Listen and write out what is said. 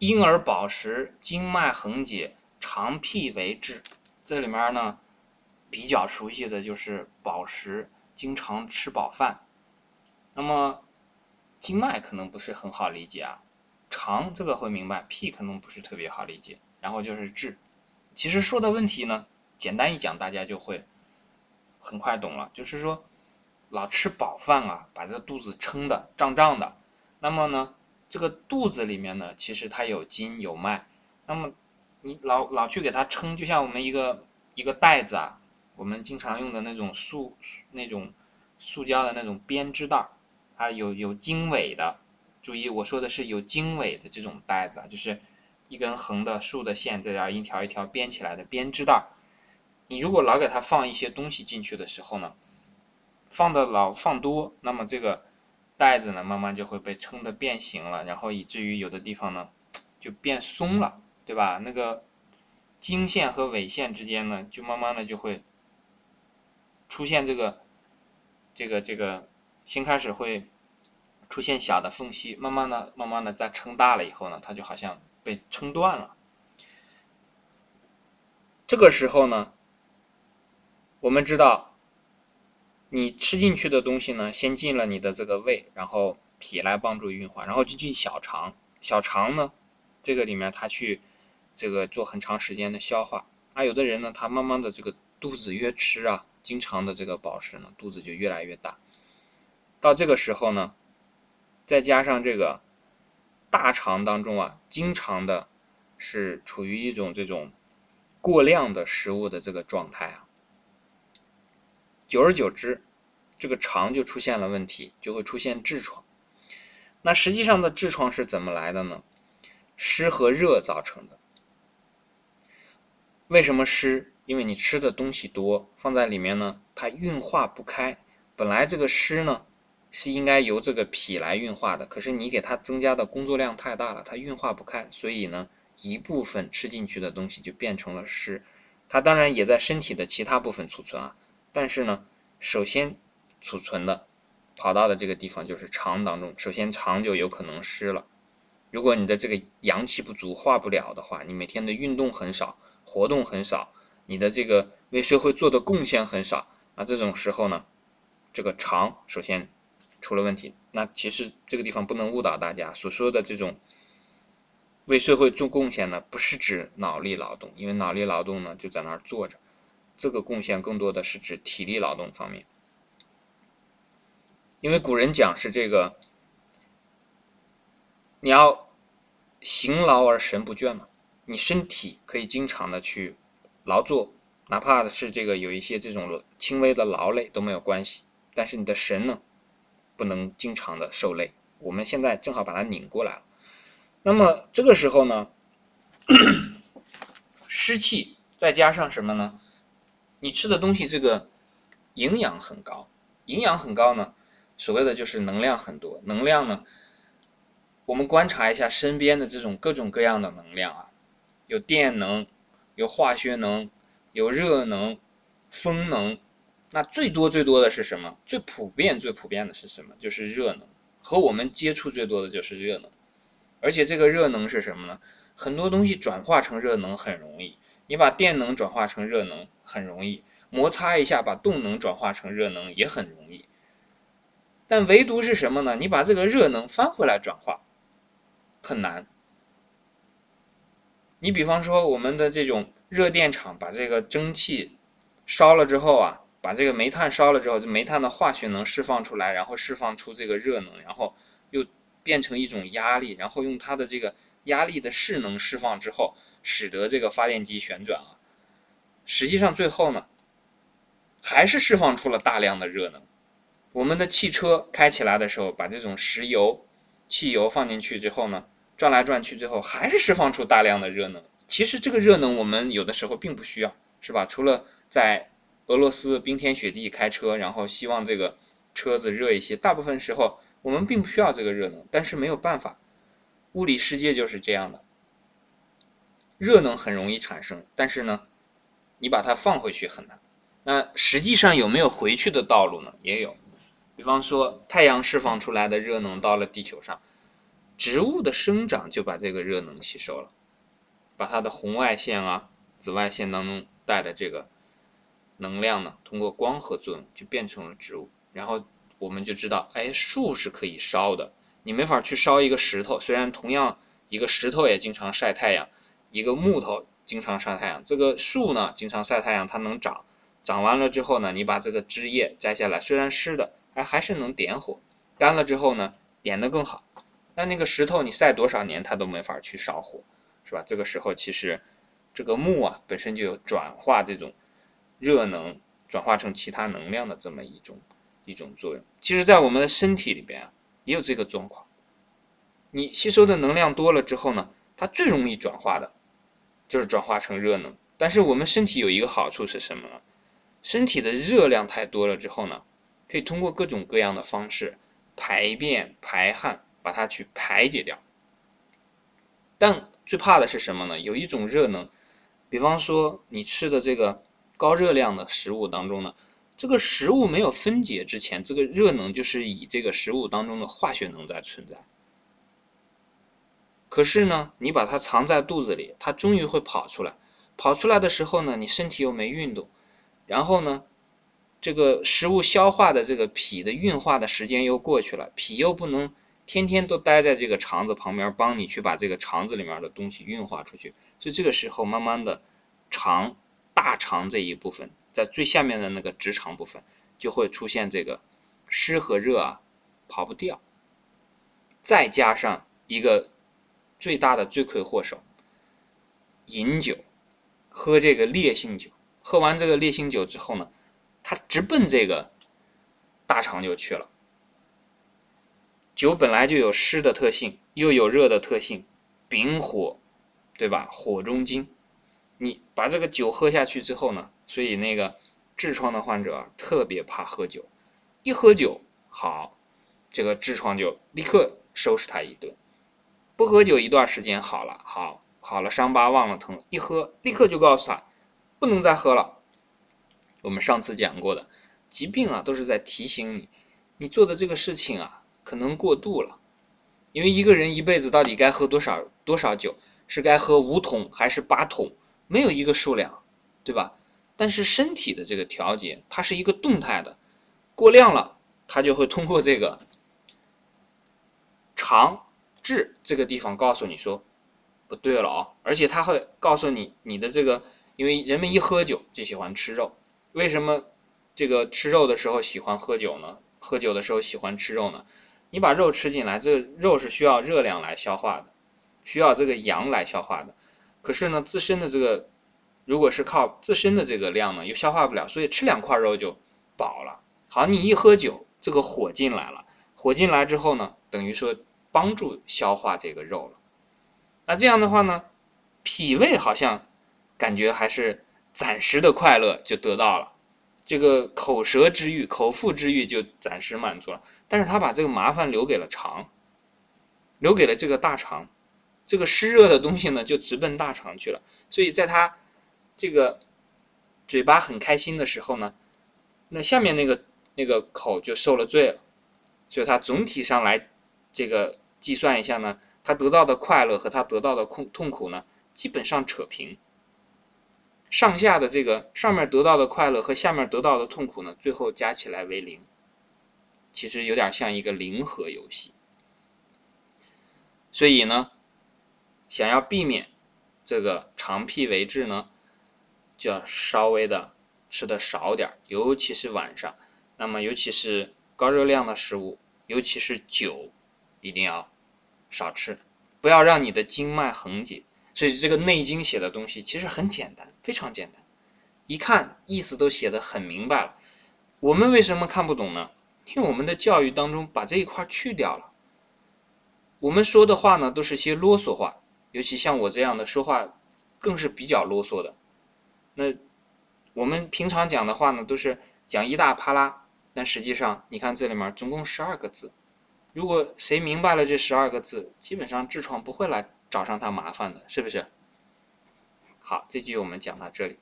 婴儿饱食，经脉横解，肠辟为治。这里面呢，比较熟悉的就是饱食，经常吃饱饭。那么经脉可能不是很好理解啊，肠这个会明白，辟可能不是特别好理解。然后就是治，其实说的问题呢，简单一讲，大家就会很快懂了。就是说，老吃饱饭啊，把这肚子撑的胀胀的。那么呢，这个肚子里面呢，其实它有筋有脉。那么你老老去给它撑，就像我们一个一个袋子啊，我们经常用的那种塑那种塑胶的那种编织袋，它有有经纬的。注意，我说的是有经纬的这种袋子啊，就是。一根横的竖的线在这儿一条一条编起来的编织袋，你如果老给它放一些东西进去的时候呢，放的老放多，那么这个袋子呢慢慢就会被撑的变形了，然后以至于有的地方呢就变松了，对吧？那个经线和纬线之间呢就慢慢的就会出现这个这个这个先开始会出现小的缝隙，慢慢的慢慢的再撑大了以后呢，它就好像。被撑断了，这个时候呢，我们知道，你吃进去的东西呢，先进了你的这个胃，然后脾来帮助运化，然后就进小肠，小肠呢，这个里面它去这个做很长时间的消化，啊，有的人呢，他慢慢的这个肚子越吃啊，经常的这个饱食呢，肚子就越来越大，到这个时候呢，再加上这个。大肠当中啊，经常的是处于一种这种过量的食物的这个状态啊，久而久之，这个肠就出现了问题，就会出现痔疮。那实际上的痔疮是怎么来的呢？湿和热造成的。为什么湿？因为你吃的东西多，放在里面呢，它运化不开。本来这个湿呢。是应该由这个脾来运化的，可是你给它增加的工作量太大了，它运化不开，所以呢，一部分吃进去的东西就变成了湿，它当然也在身体的其他部分储存啊，但是呢，首先储存的跑到的这个地方就是肠当中，首先肠就有可能湿了。如果你的这个阳气不足，化不了的话，你每天的运动很少，活动很少，你的这个为社会做的贡献很少，那这种时候呢，这个肠首先。出了问题，那其实这个地方不能误导大家所说的这种为社会做贡献呢，不是指脑力劳动，因为脑力劳动呢就在那儿坐着，这个贡献更多的是指体力劳动方面。因为古人讲是这个，你要行劳而神不倦嘛，你身体可以经常的去劳作，哪怕是这个有一些这种轻微的劳累都没有关系，但是你的神呢？不能经常的受累，我们现在正好把它拧过来了。那么这个时候呢，湿气再加上什么呢？你吃的东西这个营养很高，营养很高呢，所谓的就是能量很多。能量呢，我们观察一下身边的这种各种各样的能量啊，有电能，有化学能，有热能，风能。那最多最多的是什么？最普遍最普遍的是什么？就是热能，和我们接触最多的就是热能，而且这个热能是什么呢？很多东西转化成热能很容易，你把电能转化成热能很容易，摩擦一下把动能转化成热能也很容易，但唯独是什么呢？你把这个热能翻回来转化很难。你比方说我们的这种热电厂，把这个蒸汽烧了之后啊。把这个煤炭烧了之后，这煤炭的化学能释放出来，然后释放出这个热能，然后又变成一种压力，然后用它的这个压力的势能释放之后，使得这个发电机旋转啊。实际上最后呢，还是释放出了大量的热能。我们的汽车开起来的时候，把这种石油、汽油放进去之后呢，转来转去之后，还是释放出大量的热能。其实这个热能我们有的时候并不需要，是吧？除了在俄罗斯冰天雪地开车，然后希望这个车子热一些。大部分时候我们并不需要这个热能，但是没有办法，物理世界就是这样的。热能很容易产生，但是呢，你把它放回去很难。那实际上有没有回去的道路呢？也有。比方说太阳释放出来的热能到了地球上，植物的生长就把这个热能吸收了，把它的红外线啊、紫外线当中带的这个能量呢，通过光合作用就变成了植物。然后我们就知道，哎，树是可以烧的。你没法去烧一个石头，虽然同样一个石头也经常晒太阳，一个木头经常晒太阳，这个树呢经常晒太阳，它能长，长完了之后呢，你把这个枝叶摘下来，虽然湿的，哎，还是能点火，干了之后呢，点的更好。那那个石头你晒多少年它都没法去烧火，是吧？这个时候其实这个木啊本身就有转化这种热能转化成其他能量的这么一种一种作用。其实，在我们的身体里边啊也有这个状况。你吸收的能量多了之后呢，它最容易转化的就是转化成热能。但是我们身体有一个好处是什么呢？身体的热量太多了之后呢，可以通过各种各样的方式排便排汗。把它去排解掉，但最怕的是什么呢？有一种热能，比方说你吃的这个高热量的食物当中呢，这个食物没有分解之前，这个热能就是以这个食物当中的化学能在存在。可是呢，你把它藏在肚子里，它终于会跑出来。跑出来的时候呢，你身体又没运动，然后呢，这个食物消化的这个脾的运化的时间又过去了，脾又不能。天天都待在这个肠子旁边，帮你去把这个肠子里面的东西运化出去。所以这个时候，慢慢的，肠大肠这一部分，在最下面的那个直肠部分，就会出现这个湿和热啊，跑不掉。再加上一个最大的罪魁祸首，饮酒，喝这个烈性酒，喝完这个烈性酒之后呢，他直奔这个大肠就去了。酒本来就有湿的特性，又有热的特性，丙火，对吧？火中金，你把这个酒喝下去之后呢，所以那个痔疮的患者特别怕喝酒，一喝酒好，这个痔疮就立刻收拾他一顿；不喝酒一段时间好了，好好了，伤疤忘了疼，一喝立刻就告诉他不能再喝了。我们上次讲过的，疾病啊都是在提醒你，你做的这个事情啊。可能过度了，因为一个人一辈子到底该喝多少多少酒？是该喝五桶还是八桶？没有一个数量，对吧？但是身体的这个调节，它是一个动态的，过量了，它就会通过这个肠志这个地方告诉你说不对了啊！而且它会告诉你你的这个，因为人们一喝酒就喜欢吃肉，为什么这个吃肉的时候喜欢喝酒呢？喝酒的时候喜欢吃肉呢？你把肉吃进来，这个肉是需要热量来消化的，需要这个阳来消化的。可是呢，自身的这个如果是靠自身的这个量呢，又消化不了，所以吃两块肉就饱了。好，你一喝酒，这个火进来了，火进来之后呢，等于说帮助消化这个肉了。那这样的话呢，脾胃好像感觉还是暂时的快乐就得到了。这个口舌之欲、口腹之欲就暂时满足了，但是他把这个麻烦留给了肠，留给了这个大肠，这个湿热的东西呢就直奔大肠去了。所以在他这个嘴巴很开心的时候呢，那下面那个那个口就受了罪了。所以他总体上来这个计算一下呢，他得到的快乐和他得到的痛痛苦呢，基本上扯平。上下的这个上面得到的快乐和下面得到的痛苦呢，最后加起来为零。其实有点像一个零和游戏。所以呢，想要避免这个肠脾为滞呢，就要稍微的吃的少点尤其是晚上。那么尤其是高热量的食物，尤其是酒，一定要少吃，不要让你的经脉横结。所以这个《内经》写的东西其实很简单，非常简单，一看意思都写的很明白了。我们为什么看不懂呢？因为我们的教育当中把这一块去掉了。我们说的话呢，都是些啰嗦话，尤其像我这样的说话，更是比较啰嗦的。那我们平常讲的话呢，都是讲一大啪啦，但实际上你看这里面总共十二个字，如果谁明白了这十二个字，基本上痔疮不会来。找上他麻烦的，是不是？好，这句我们讲到这里。